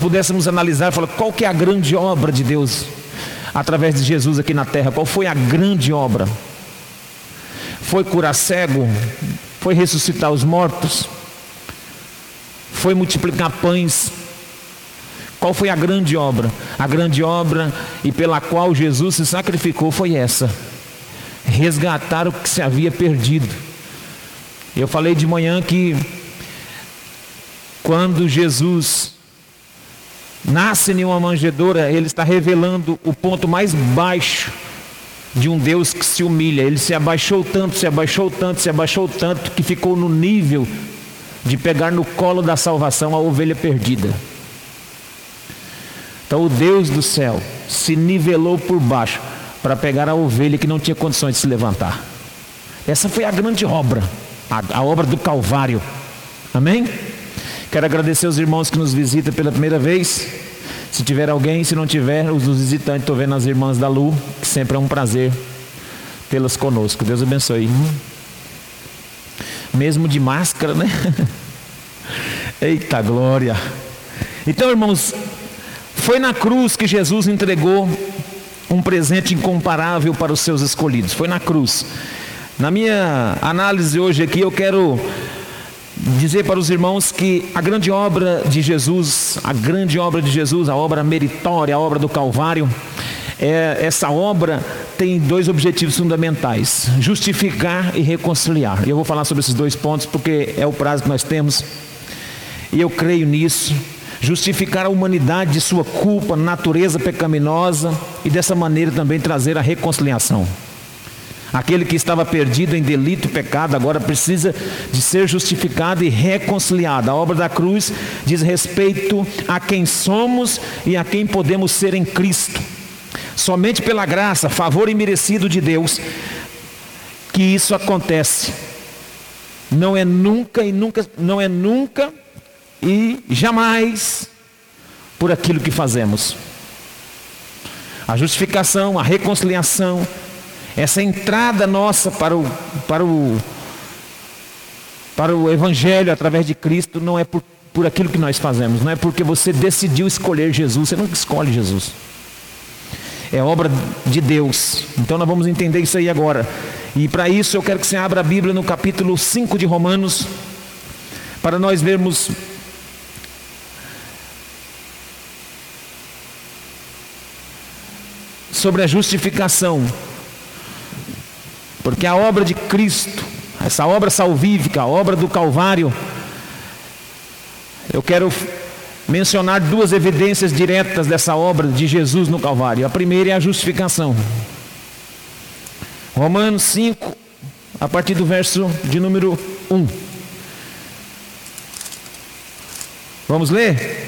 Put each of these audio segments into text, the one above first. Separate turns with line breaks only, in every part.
pudéssemos analisar, falar qual que é a grande obra de Deus através de Jesus aqui na terra, qual foi a grande obra? Foi curar cego? Foi ressuscitar os mortos? Foi multiplicar pães? Qual foi a grande obra? A grande obra e pela qual Jesus se sacrificou foi essa: resgatar o que se havia perdido. Eu falei de manhã que quando Jesus nasce em uma manjedoura, ele está revelando o ponto mais baixo de um Deus que se humilha. Ele se abaixou tanto, se abaixou tanto, se abaixou tanto, que ficou no nível de pegar no colo da salvação a ovelha perdida. Então o Deus do céu se nivelou por baixo para pegar a ovelha que não tinha condições de se levantar. Essa foi a grande obra, a, a obra do Calvário. Amém? Quero agradecer aos irmãos que nos visitam pela primeira vez. Se tiver alguém, se não tiver, os visitantes, estou vendo as irmãs da Lu, que sempre é um prazer tê-las conosco. Deus abençoe. Mesmo de máscara, né? Eita glória. Então, irmãos, foi na cruz que Jesus entregou um presente incomparável para os seus escolhidos. Foi na cruz. Na minha análise hoje aqui, eu quero dizer para os irmãos que a grande obra de Jesus, a grande obra de Jesus, a obra meritória, a obra do Calvário, é, essa obra tem dois objetivos fundamentais: justificar e reconciliar. E eu vou falar sobre esses dois pontos porque é o prazo que nós temos, e eu creio nisso. Justificar a humanidade de sua culpa, natureza pecaminosa, e dessa maneira também trazer a reconciliação. Aquele que estava perdido em delito e pecado agora precisa de ser justificado e reconciliado. A obra da cruz diz respeito a quem somos e a quem podemos ser em Cristo. Somente pela graça, favor imerecido de Deus, que isso acontece. Não é nunca e nunca, não é nunca e jamais por aquilo que fazemos. A justificação, a reconciliação, essa entrada nossa para o, para o, para o Evangelho através de Cristo não é por, por aquilo que nós fazemos, não é porque você decidiu escolher Jesus, você nunca escolhe Jesus. É obra de Deus. Então nós vamos entender isso aí agora. E para isso eu quero que você abra a Bíblia no capítulo 5 de Romanos, para nós vermos sobre a justificação porque a obra de Cristo, essa obra salvífica, a obra do Calvário, eu quero mencionar duas evidências diretas dessa obra de Jesus no Calvário. A primeira é a justificação. Romanos 5, a partir do verso de número 1. Vamos ler?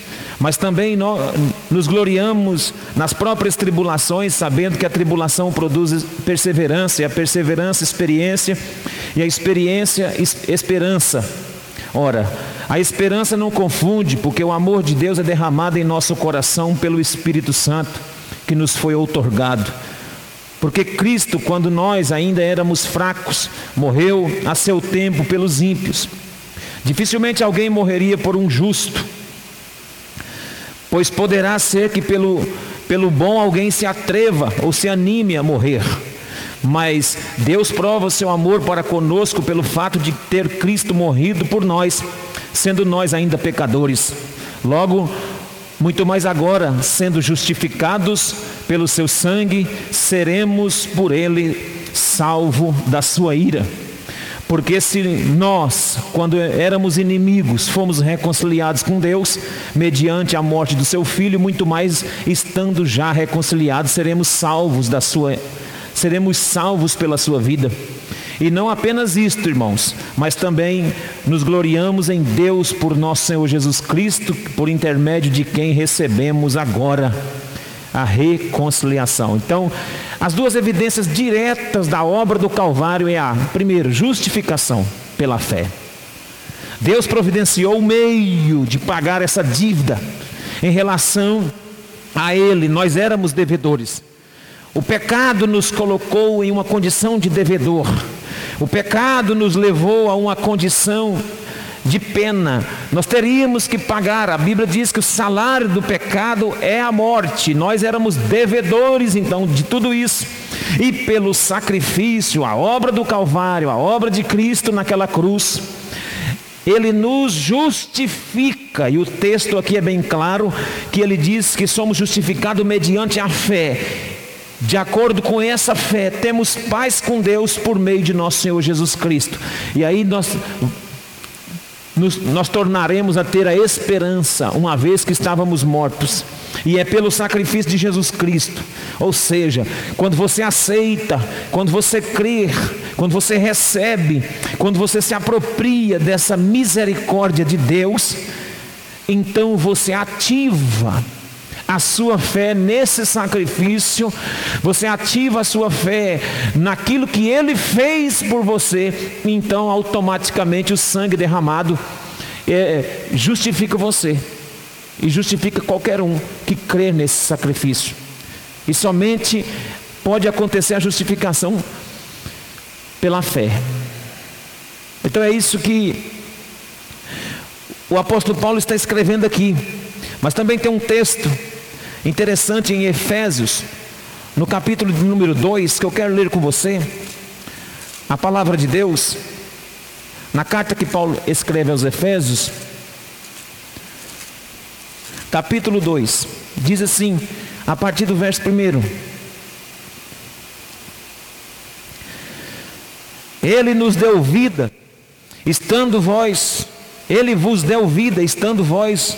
mas também nós nos gloriamos nas próprias tribulações, sabendo que a tribulação produz perseverança, e a perseverança, experiência, e a experiência, esperança. Ora, a esperança não confunde, porque o amor de Deus é derramado em nosso coração pelo Espírito Santo que nos foi outorgado. Porque Cristo, quando nós ainda éramos fracos, morreu a seu tempo pelos ímpios. Dificilmente alguém morreria por um justo pois poderá ser que pelo, pelo bom alguém se atreva ou se anime a morrer. Mas Deus prova o seu amor para conosco pelo fato de ter Cristo morrido por nós, sendo nós ainda pecadores. Logo, muito mais agora, sendo justificados pelo seu sangue, seremos por ele salvo da sua ira. Porque se nós, quando éramos inimigos, fomos reconciliados com Deus, mediante a morte do seu filho, muito mais estando já reconciliados, seremos salvos da sua seremos salvos pela sua vida. E não apenas isto, irmãos, mas também nos gloriamos em Deus por nosso Senhor Jesus Cristo, por intermédio de quem recebemos agora a reconciliação. Então, as duas evidências diretas da obra do Calvário é a, primeiro, justificação pela fé. Deus providenciou o meio de pagar essa dívida em relação a Ele, nós éramos devedores. O pecado nos colocou em uma condição de devedor. O pecado nos levou a uma condição de pena. Nós teríamos que pagar. A Bíblia diz que o salário do pecado é a morte. Nós éramos devedores então de tudo isso. E pelo sacrifício, a obra do Calvário, a obra de Cristo naquela cruz, ele nos justifica, e o texto aqui é bem claro, que ele diz que somos justificados mediante a fé. De acordo com essa fé, temos paz com Deus por meio de nosso Senhor Jesus Cristo. E aí nós nos, nós tornaremos a ter a esperança, uma vez que estávamos mortos, e é pelo sacrifício de Jesus Cristo. Ou seja, quando você aceita, quando você crê, quando você recebe, quando você se apropria dessa misericórdia de Deus, então você ativa a sua fé nesse sacrifício, você ativa a sua fé naquilo que ele fez por você, então automaticamente o sangue derramado é, justifica você e justifica qualquer um que crê nesse sacrifício. E somente pode acontecer a justificação pela fé. Então é isso que o apóstolo Paulo está escrevendo aqui. Mas também tem um texto interessante em Efésios, no capítulo de número 2, que eu quero ler com você, a palavra de Deus, na carta que Paulo escreve aos Efésios, capítulo 2, diz assim, a partir do verso 1. Ele nos deu vida, estando vós, Ele vos deu vida, estando vós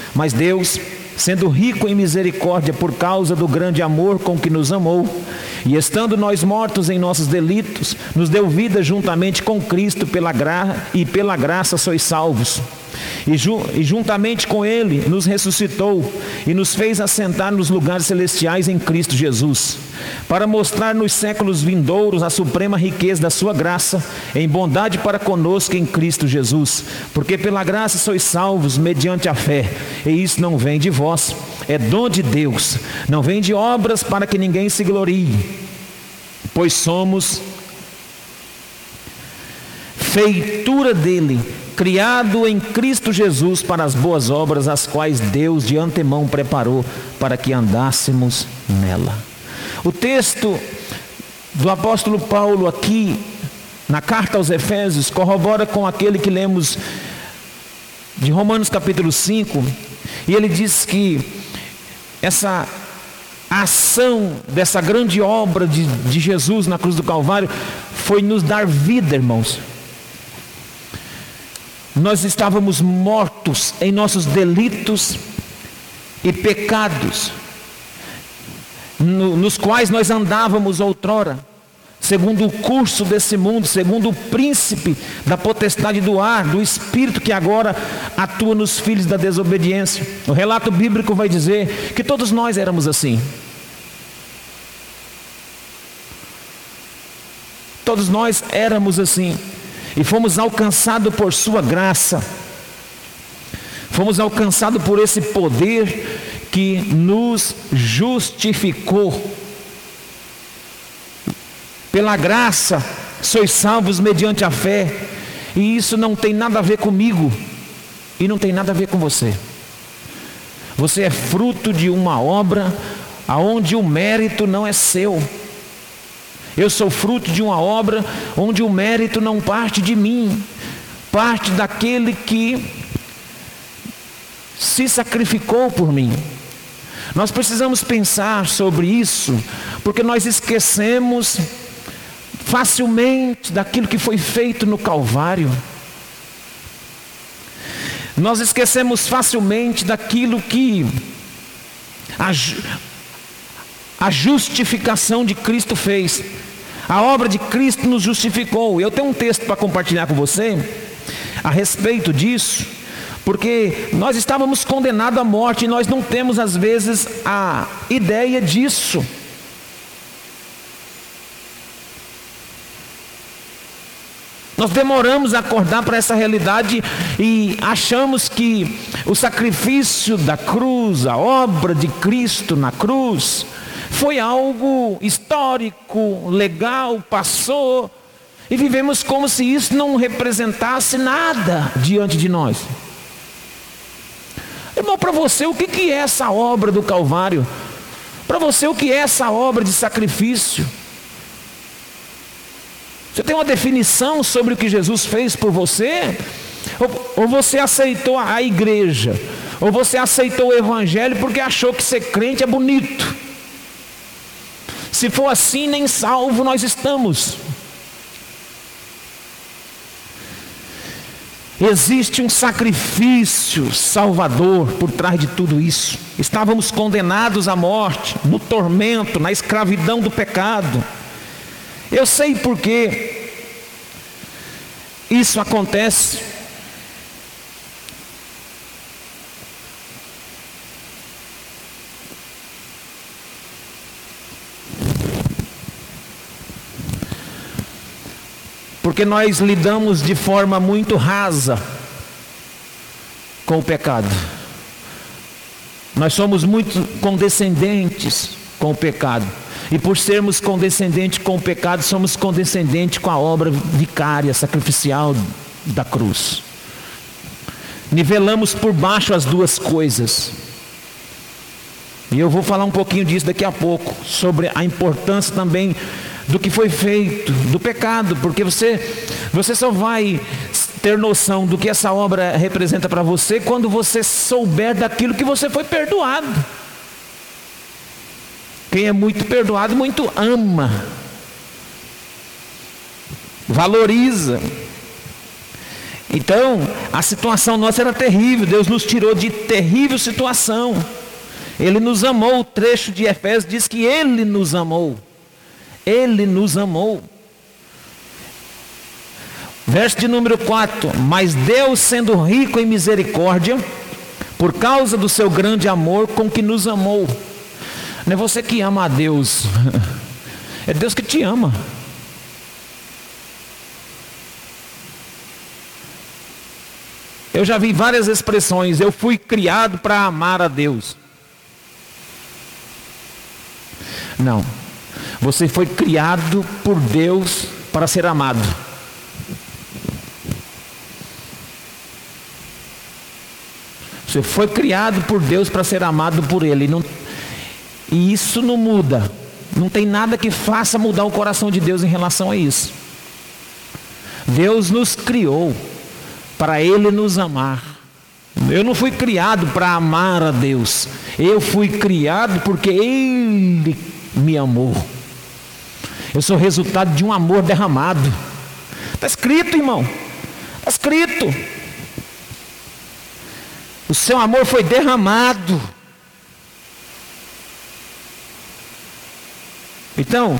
Mas Deus, sendo rico em misericórdia por causa do grande amor com que nos amou, e estando nós mortos em nossos delitos, nos deu vida juntamente com Cristo pela graça e pela graça sois salvos. E, ju e, juntamente com Ele nos ressuscitou e nos fez assentar nos lugares celestiais em Cristo Jesus, para mostrar nos séculos vindouros a suprema riqueza da Sua graça, em bondade para conosco em Cristo Jesus. Porque pela graça sois salvos mediante a fé, e isso não vem de vós, é dom de Deus, não vem de obras para que ninguém se glorie, pois somos feitura dele criado em Cristo Jesus para as boas obras, as quais Deus de antemão preparou para que andássemos nela. O texto do apóstolo Paulo aqui, na carta aos Efésios, corrobora com aquele que lemos de Romanos capítulo 5, e ele diz que essa ação dessa grande obra de, de Jesus na cruz do Calvário foi nos dar vida, irmãos nós estávamos mortos em nossos delitos e pecados, no, nos quais nós andávamos outrora, segundo o curso desse mundo, segundo o príncipe da potestade do ar, do espírito que agora atua nos filhos da desobediência. O relato bíblico vai dizer que todos nós éramos assim. Todos nós éramos assim e fomos alcançados por Sua graça, fomos alcançados por esse poder que nos justificou. Pela graça, sois salvos mediante a fé, e isso não tem nada a ver comigo, e não tem nada a ver com você. Você é fruto de uma obra aonde o mérito não é seu. Eu sou fruto de uma obra onde o mérito não parte de mim, parte daquele que se sacrificou por mim. Nós precisamos pensar sobre isso, porque nós esquecemos facilmente daquilo que foi feito no Calvário. Nós esquecemos facilmente daquilo que a, justificação de Cristo fez. A obra de Cristo nos justificou. Eu tenho um texto para compartilhar com você a respeito disso, porque nós estávamos condenados à morte e nós não temos às vezes a ideia disso. Nós demoramos a acordar para essa realidade e achamos que o sacrifício da cruz, a obra de Cristo na cruz, foi algo histórico, legal, passou, e vivemos como se isso não representasse nada diante de nós. Irmão, para você, o que é essa obra do Calvário? Para você, o que é essa obra de sacrifício? Você tem uma definição sobre o que Jesus fez por você? Ou, ou você aceitou a igreja? Ou você aceitou o evangelho porque achou que ser crente é bonito? Se for assim, nem salvo nós estamos. Existe um sacrifício salvador por trás de tudo isso. Estávamos condenados à morte, no tormento, na escravidão do pecado. Eu sei por que isso acontece. Porque nós lidamos de forma muito rasa com o pecado. Nós somos muito condescendentes com o pecado. E por sermos condescendentes com o pecado, somos condescendentes com a obra vicária, sacrificial da cruz. Nivelamos por baixo as duas coisas. E eu vou falar um pouquinho disso daqui a pouco, sobre a importância também do que foi feito, do pecado, porque você, você só vai ter noção do que essa obra representa para você quando você souber daquilo que você foi perdoado. Quem é muito perdoado, muito ama, valoriza. Então, a situação nossa era terrível, Deus nos tirou de terrível situação. Ele nos amou, o trecho de Efésios diz que Ele nos amou. Ele nos amou. Verso de número 4: Mas Deus, sendo rico em misericórdia, por causa do seu grande amor com que nos amou, não é você que ama a Deus, é Deus que te ama. Eu já vi várias expressões, eu fui criado para amar a Deus. Não, você foi criado por Deus para ser amado. Você foi criado por Deus para ser amado por Ele. Não, e isso não muda. Não tem nada que faça mudar o coração de Deus em relação a isso. Deus nos criou para Ele nos amar. Eu não fui criado para amar a Deus. Eu fui criado porque Ele me amou. Eu sou resultado de um amor derramado. Está escrito, irmão. Está escrito. O seu amor foi derramado. Então,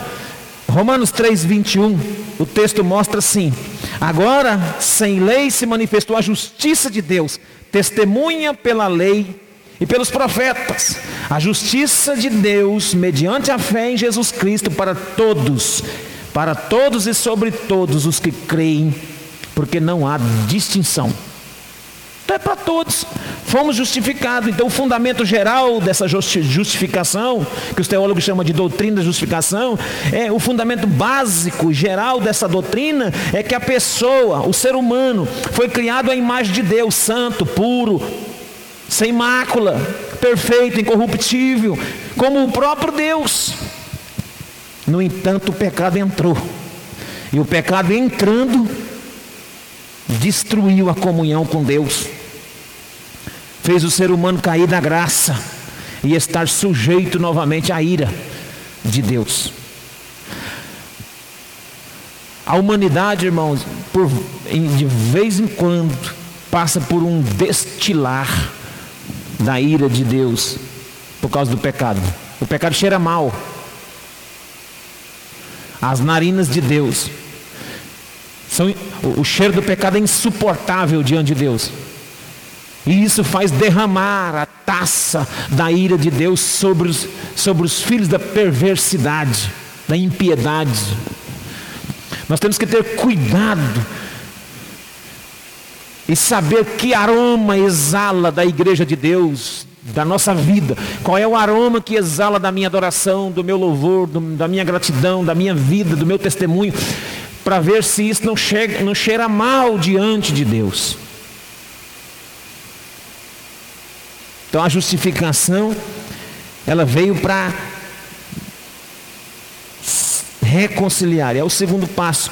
Romanos 3:21, o texto mostra assim: Agora, sem lei se manifestou a justiça de Deus, testemunha pela lei e pelos profetas, a justiça de Deus mediante a fé em Jesus Cristo para todos, para todos e sobre todos os que creem, porque não há distinção. Então é para todos. Fomos justificados. Então, o fundamento geral dessa justificação, que os teólogos chamam de doutrina da justificação, é o fundamento básico, geral dessa doutrina, é que a pessoa, o ser humano, foi criado à imagem de Deus, santo, puro, sem mácula, perfeito, incorruptível, como o próprio Deus. No entanto, o pecado entrou. E o pecado entrando, destruiu a comunhão com Deus fez o ser humano cair da graça. e estar sujeito novamente à ira de Deus. A humanidade, irmãos, por, de vez em quando, passa por um destilar da ira de Deus por causa do pecado. O pecado cheira mal. As narinas de Deus. São, o, o cheiro do pecado é insuportável diante de Deus. E isso faz derramar a taça da ira de Deus sobre os, sobre os filhos da perversidade, da impiedade. Nós temos que ter cuidado e saber que aroma exala da igreja de Deus, da nossa vida. Qual é o aroma que exala da minha adoração, do meu louvor, do, da minha gratidão, da minha vida, do meu testemunho, para ver se isso não, chega, não cheira mal diante de Deus. Então a justificação, ela veio para reconciliar, é o segundo passo,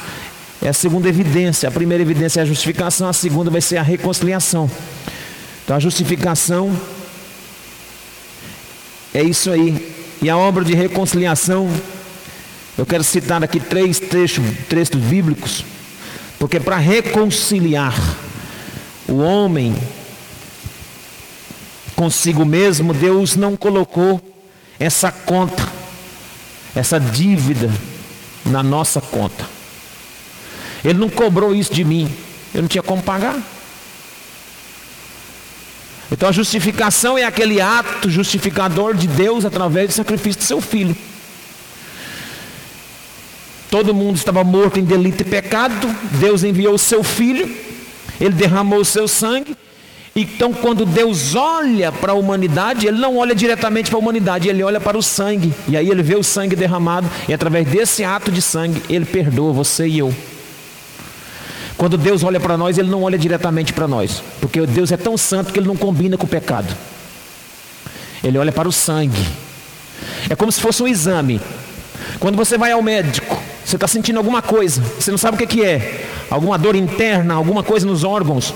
é a segunda evidência. A primeira evidência é a justificação, a segunda vai ser a reconciliação. Então a justificação é isso aí. E a obra de reconciliação, eu quero citar aqui três trechos, bíblicos, porque para reconciliar o homem consigo mesmo, Deus não colocou essa conta, essa dívida na nossa conta. Ele não cobrou isso de mim, eu não tinha como pagar. Então a justificação é aquele ato justificador de Deus através do sacrifício do seu filho. Todo mundo estava morto em delito e pecado, Deus enviou o seu filho, ele derramou o seu sangue, então, quando Deus olha para a humanidade, Ele não olha diretamente para a humanidade, Ele olha para o sangue. E aí Ele vê o sangue derramado, e através desse ato de sangue, Ele perdoa você e eu. Quando Deus olha para nós, Ele não olha diretamente para nós, porque Deus é tão santo que Ele não combina com o pecado. Ele olha para o sangue. É como se fosse um exame. Quando você vai ao médico, você está sentindo alguma coisa, você não sabe o que é, alguma dor interna, alguma coisa nos órgãos.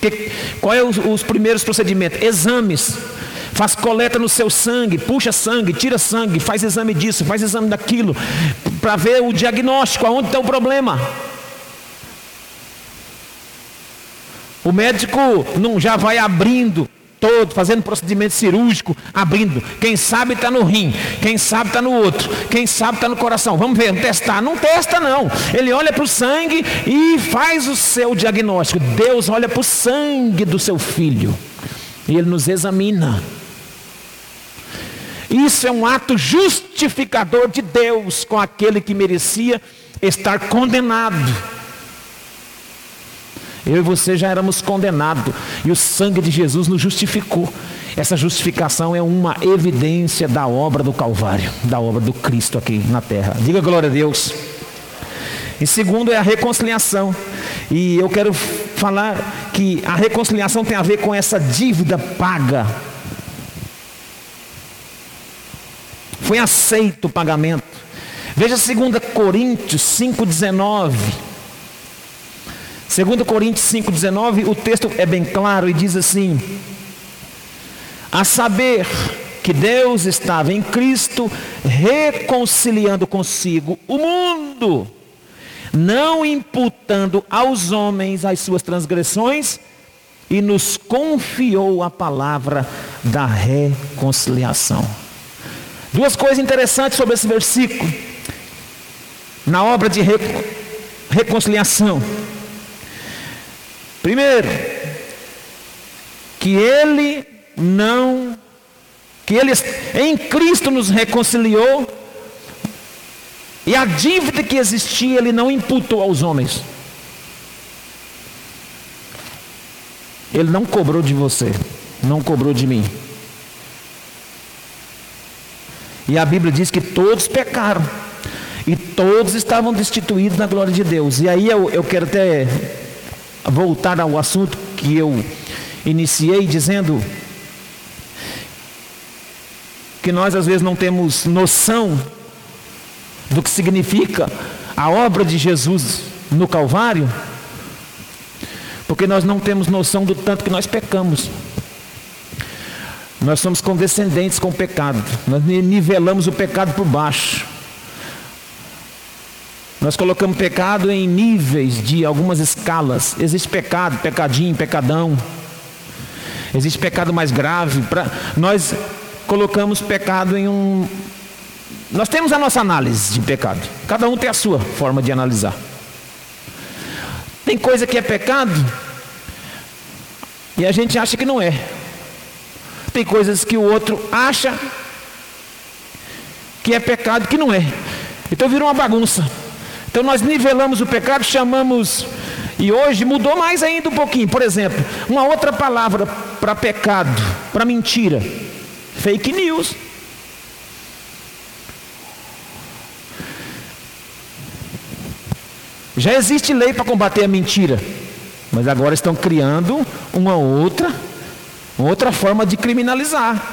Que, qual é os, os primeiros procedimentos? Exames. Faz coleta no seu sangue, puxa sangue, tira sangue, faz exame disso, faz exame daquilo, para ver o diagnóstico, aonde está o problema. O médico não já vai abrindo todo, fazendo procedimento cirúrgico, abrindo. Quem sabe está no rim, quem sabe está no outro, quem sabe está no coração. Vamos ver, testar. Não testa, não. Ele olha para o sangue e faz o seu diagnóstico. Deus olha para o sangue do seu filho e ele nos examina. Isso é um ato justificador de Deus com aquele que merecia estar condenado. Eu e você já éramos condenados e o sangue de Jesus nos justificou. Essa justificação é uma evidência da obra do Calvário, da obra do Cristo aqui na terra. Diga glória a Deus. E segundo é a reconciliação. E eu quero falar que a reconciliação tem a ver com essa dívida paga. Foi aceito o pagamento. Veja 2 Coríntios 5,19. 2 Coríntios 5,19, o texto é bem claro e diz assim: A saber que Deus estava em Cristo reconciliando consigo o mundo, não imputando aos homens as suas transgressões, e nos confiou a palavra da reconciliação. Duas coisas interessantes sobre esse versículo. Na obra de reconciliação. Primeiro, que ele não, que ele em Cristo nos reconciliou, e a dívida que existia ele não imputou aos homens. Ele não cobrou de você, não cobrou de mim. E a Bíblia diz que todos pecaram. E todos estavam destituídos da glória de Deus. E aí eu, eu quero até voltar ao assunto que eu iniciei dizendo que nós às vezes não temos noção do que significa a obra de Jesus no Calvário, porque nós não temos noção do tanto que nós pecamos. Nós somos condescendentes com o pecado. Nós nivelamos o pecado por baixo. Nós colocamos pecado em níveis de algumas escalas. Existe pecado, pecadinho, pecadão. Existe pecado mais grave. Pra... Nós colocamos pecado em um. Nós temos a nossa análise de pecado. Cada um tem a sua forma de analisar. Tem coisa que é pecado e a gente acha que não é. Tem coisas que o outro acha que é pecado que não é. Então vira uma bagunça. Então nós nivelamos o pecado, chamamos. E hoje mudou mais ainda um pouquinho. Por exemplo, uma outra palavra para pecado, para mentira: fake news. Já existe lei para combater a mentira, mas agora estão criando uma outra, uma outra forma de criminalizar,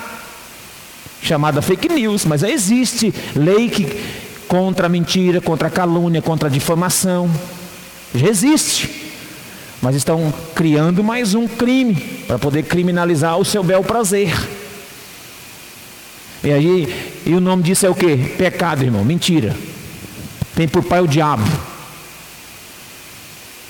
chamada fake news. Mas já existe lei que contra a mentira, contra a calúnia, contra a difamação. Já existe. Mas estão criando mais um crime para poder criminalizar o seu bel prazer. E aí, e o nome disso é o que? Pecado, irmão, mentira. Tem por pai o diabo.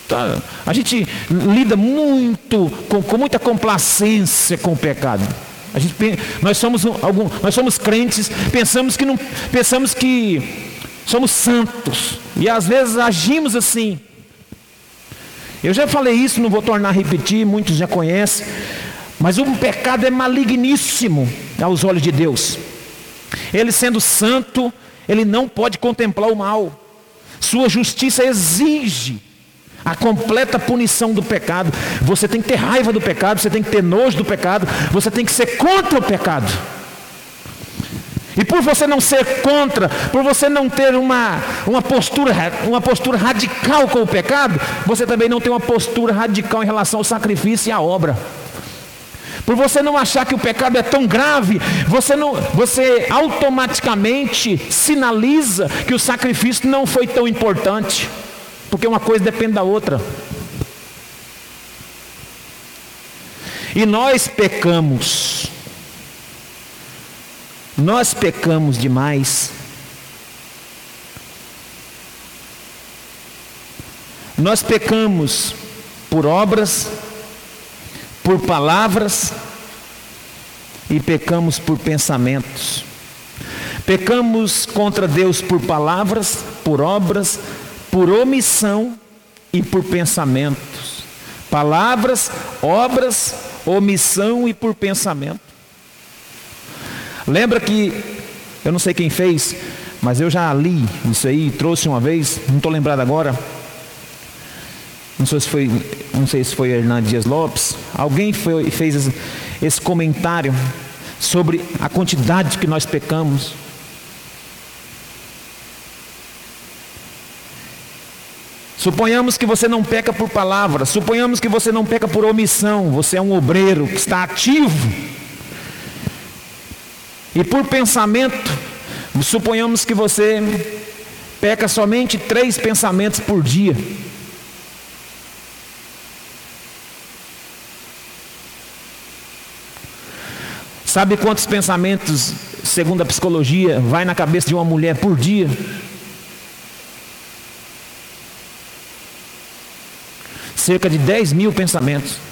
Tá? A gente lida muito, com, com muita complacência com o pecado. A gente, nós somos algum, nós somos crentes, pensamos que não, pensamos que somos santos e às vezes agimos assim. Eu já falei isso, não vou tornar a repetir, muitos já conhecem, mas o pecado é maligníssimo aos olhos de Deus. Ele sendo santo, ele não pode contemplar o mal. Sua justiça exige a completa punição do pecado. Você tem que ter raiva do pecado, você tem que ter nojo do pecado, você tem que ser contra o pecado. E por você não ser contra, por você não ter uma, uma, postura, uma postura radical com o pecado, você também não tem uma postura radical em relação ao sacrifício e à obra. Por você não achar que o pecado é tão grave, você, não, você automaticamente sinaliza que o sacrifício não foi tão importante, porque uma coisa depende da outra. E nós pecamos nós pecamos demais. Nós pecamos por obras, por palavras e pecamos por pensamentos. Pecamos contra Deus por palavras, por obras, por omissão e por pensamentos. Palavras, obras, omissão e por pensamento. Lembra que, eu não sei quem fez, mas eu já li isso aí, trouxe uma vez, não estou lembrado agora. Não sei se foi, não sei se foi Hernandes Dias Lopes. Alguém foi, fez esse, esse comentário sobre a quantidade que nós pecamos. Suponhamos que você não peca por palavras, suponhamos que você não peca por omissão, você é um obreiro que está ativo e por pensamento, suponhamos que você peca somente três pensamentos por dia. Sabe quantos pensamentos, segundo a psicologia, vai na cabeça de uma mulher por dia? Cerca de 10 mil pensamentos.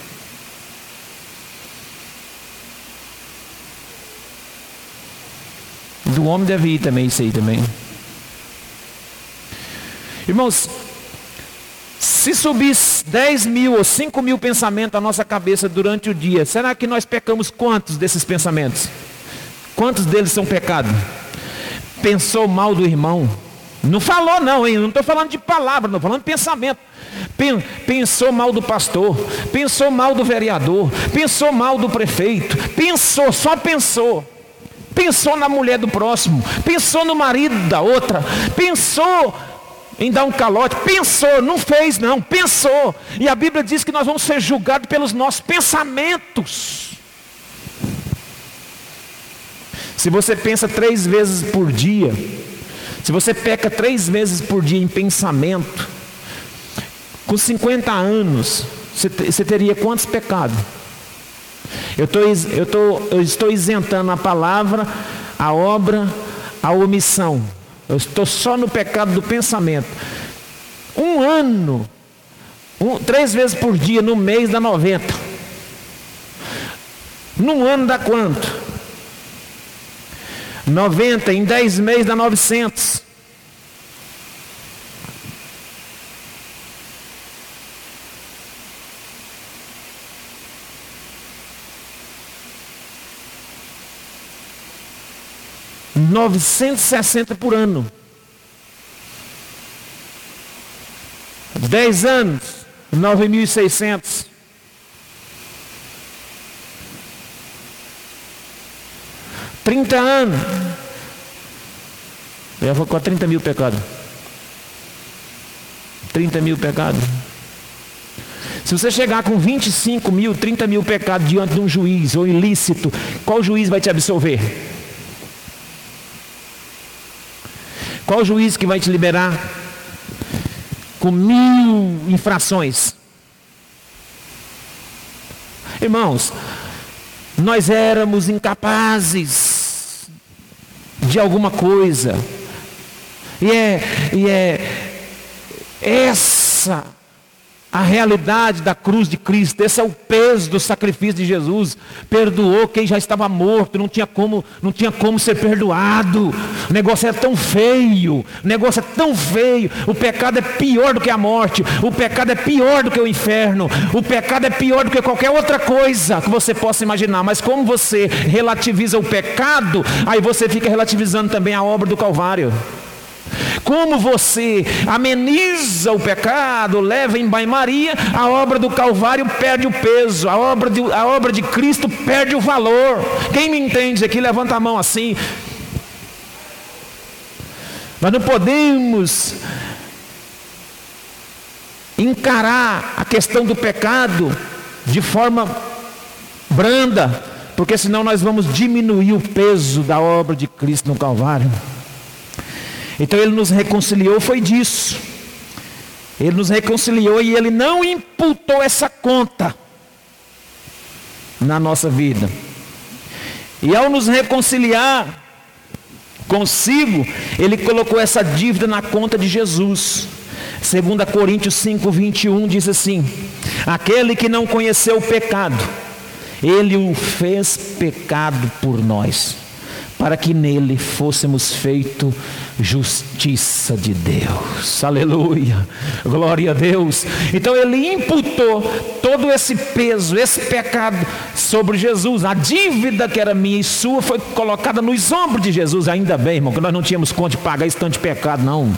Do homem deve ir também isso aí também. Irmãos, se subir 10 mil ou 5 mil pensamentos à nossa cabeça durante o dia, será que nós pecamos quantos desses pensamentos? Quantos deles são pecado? Pensou mal do irmão? Não falou não, hein? Não estou falando de palavra, não estou falando de pensamento. Pensou mal do pastor, pensou mal do vereador, pensou mal do prefeito, pensou, só pensou pensou na mulher do próximo, pensou no marido da outra, pensou em dar um calote, pensou, não fez não, pensou. E a Bíblia diz que nós vamos ser julgados pelos nossos pensamentos. Se você pensa três vezes por dia, se você peca três vezes por dia em pensamento, com 50 anos, você, teria quantos pecados? Eu, tô, eu, tô, eu estou isentando a palavra, a obra, a omissão. Eu estou só no pecado do pensamento. Um ano, um, três vezes por dia no mês dá 90. Num ano dá quanto? 90 em 10 meses dá 900. Novecentos e sessenta por ano. Dez anos, nove mil e seiscentos. 30 anos. Eu vou com 30 mil pecados. 30 mil pecados. Se você chegar com 25 mil, 30 mil pecados diante de um juiz ou ilícito, qual juiz vai te absolver? Qual juiz que vai te liberar com mil infrações? Irmãos, nós éramos incapazes de alguma coisa. E é, e é essa a realidade da cruz de Cristo, esse é o peso do sacrifício de Jesus. Perdoou quem já estava morto, não tinha como, não tinha como ser perdoado. O negócio é tão feio, o negócio é tão feio. O pecado é pior do que a morte, o pecado é pior do que o inferno, o pecado é pior do que qualquer outra coisa que você possa imaginar. Mas como você relativiza o pecado, aí você fica relativizando também a obra do Calvário. Como você ameniza o pecado, leva em banho-maria, a obra do Calvário perde o peso, a obra, de, a obra de Cristo perde o valor. Quem me entende aqui, levanta a mão assim. Nós não podemos encarar a questão do pecado de forma branda, porque senão nós vamos diminuir o peso da obra de Cristo no Calvário. Então ele nos reconciliou, foi disso. Ele nos reconciliou e ele não imputou essa conta na nossa vida. E ao nos reconciliar consigo, ele colocou essa dívida na conta de Jesus. 2 Coríntios 5, 21 diz assim: Aquele que não conheceu o pecado, ele o fez pecado por nós para que nele fôssemos feito justiça de Deus. Aleluia. Glória a Deus. Então ele imputou todo esse peso, esse pecado sobre Jesus. A dívida que era minha e sua foi colocada nos ombros de Jesus. Ainda bem, irmão, que nós não tínhamos conta de pagar esse tanto de pecado, não.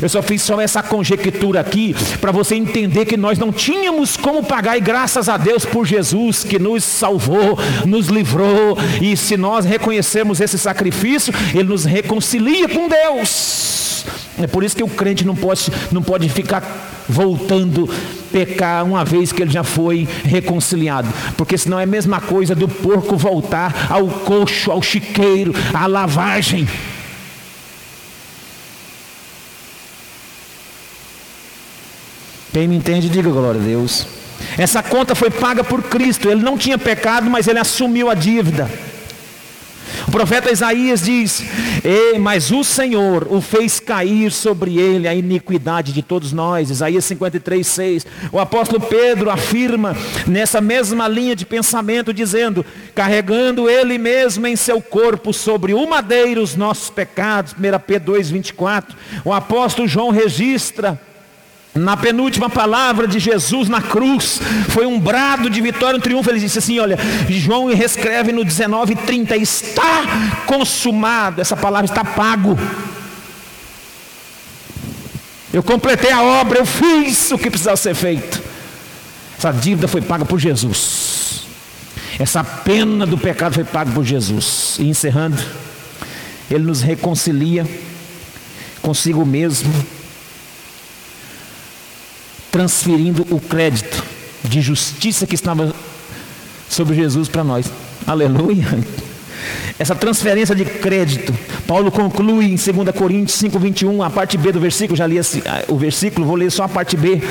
Eu só fiz só essa conjectura aqui para você entender que nós não tínhamos como pagar e graças a Deus por Jesus que nos salvou, nos livrou e se nós reconhecermos esse sacrifício, ele nos reconcilia com Deus. É por isso que o crente não pode, não pode ficar voltando pecar uma vez que ele já foi reconciliado, porque senão é a mesma coisa do porco voltar ao coxo, ao chiqueiro, à lavagem. Quem me entende, diga glória a Deus. Essa conta foi paga por Cristo. Ele não tinha pecado, mas ele assumiu a dívida. O profeta Isaías diz: Mas o Senhor o fez cair sobre ele a iniquidade de todos nós. Isaías 53, 6. O apóstolo Pedro afirma nessa mesma linha de pensamento, dizendo: Carregando ele mesmo em seu corpo sobre o madeiro os nossos pecados. 1 Pedro 2, 24. O apóstolo João registra na penúltima palavra de Jesus na cruz, foi um brado de vitória, um triunfo. Ele disse assim: Olha, João reescreve no 19:30: Está consumado, essa palavra está pago. Eu completei a obra, eu fiz o que precisava ser feito. Essa dívida foi paga por Jesus. Essa pena do pecado foi paga por Jesus. E encerrando, Ele nos reconcilia consigo mesmo transferindo o crédito de justiça que estava sobre Jesus para nós. Aleluia. Essa transferência de crédito, Paulo conclui em 2 Coríntios 5, 21, a parte B do versículo, já li o versículo, vou ler só a parte B.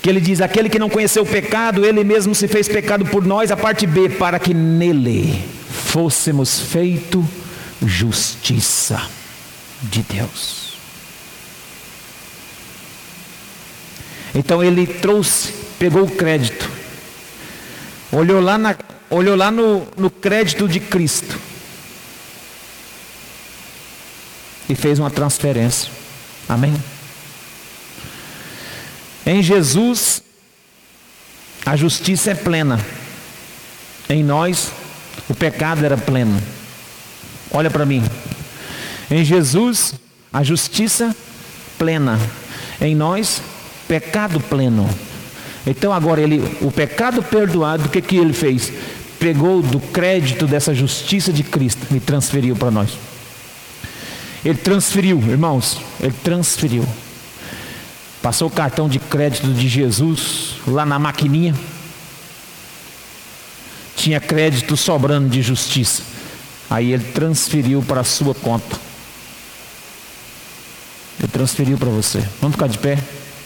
Que ele diz: aquele que não conheceu o pecado, ele mesmo se fez pecado por nós, a parte B, para que nele fôssemos feito justiça de Deus. Então ele trouxe, pegou o crédito, olhou lá, na, olhou lá no, no crédito de Cristo e fez uma transferência. Amém? Em Jesus, a justiça é plena. Em nós, o pecado era pleno. Olha para mim. Em Jesus, a justiça plena. Em nós, pecado pleno. Então agora ele, o pecado perdoado, o que que ele fez? Pegou do crédito dessa justiça de Cristo e transferiu para nós. Ele transferiu, irmãos, ele transferiu. Passou o cartão de crédito de Jesus lá na maquininha. Tinha crédito sobrando de justiça. Aí ele transferiu para a sua conta. Ele transferiu para você. Vamos ficar de pé?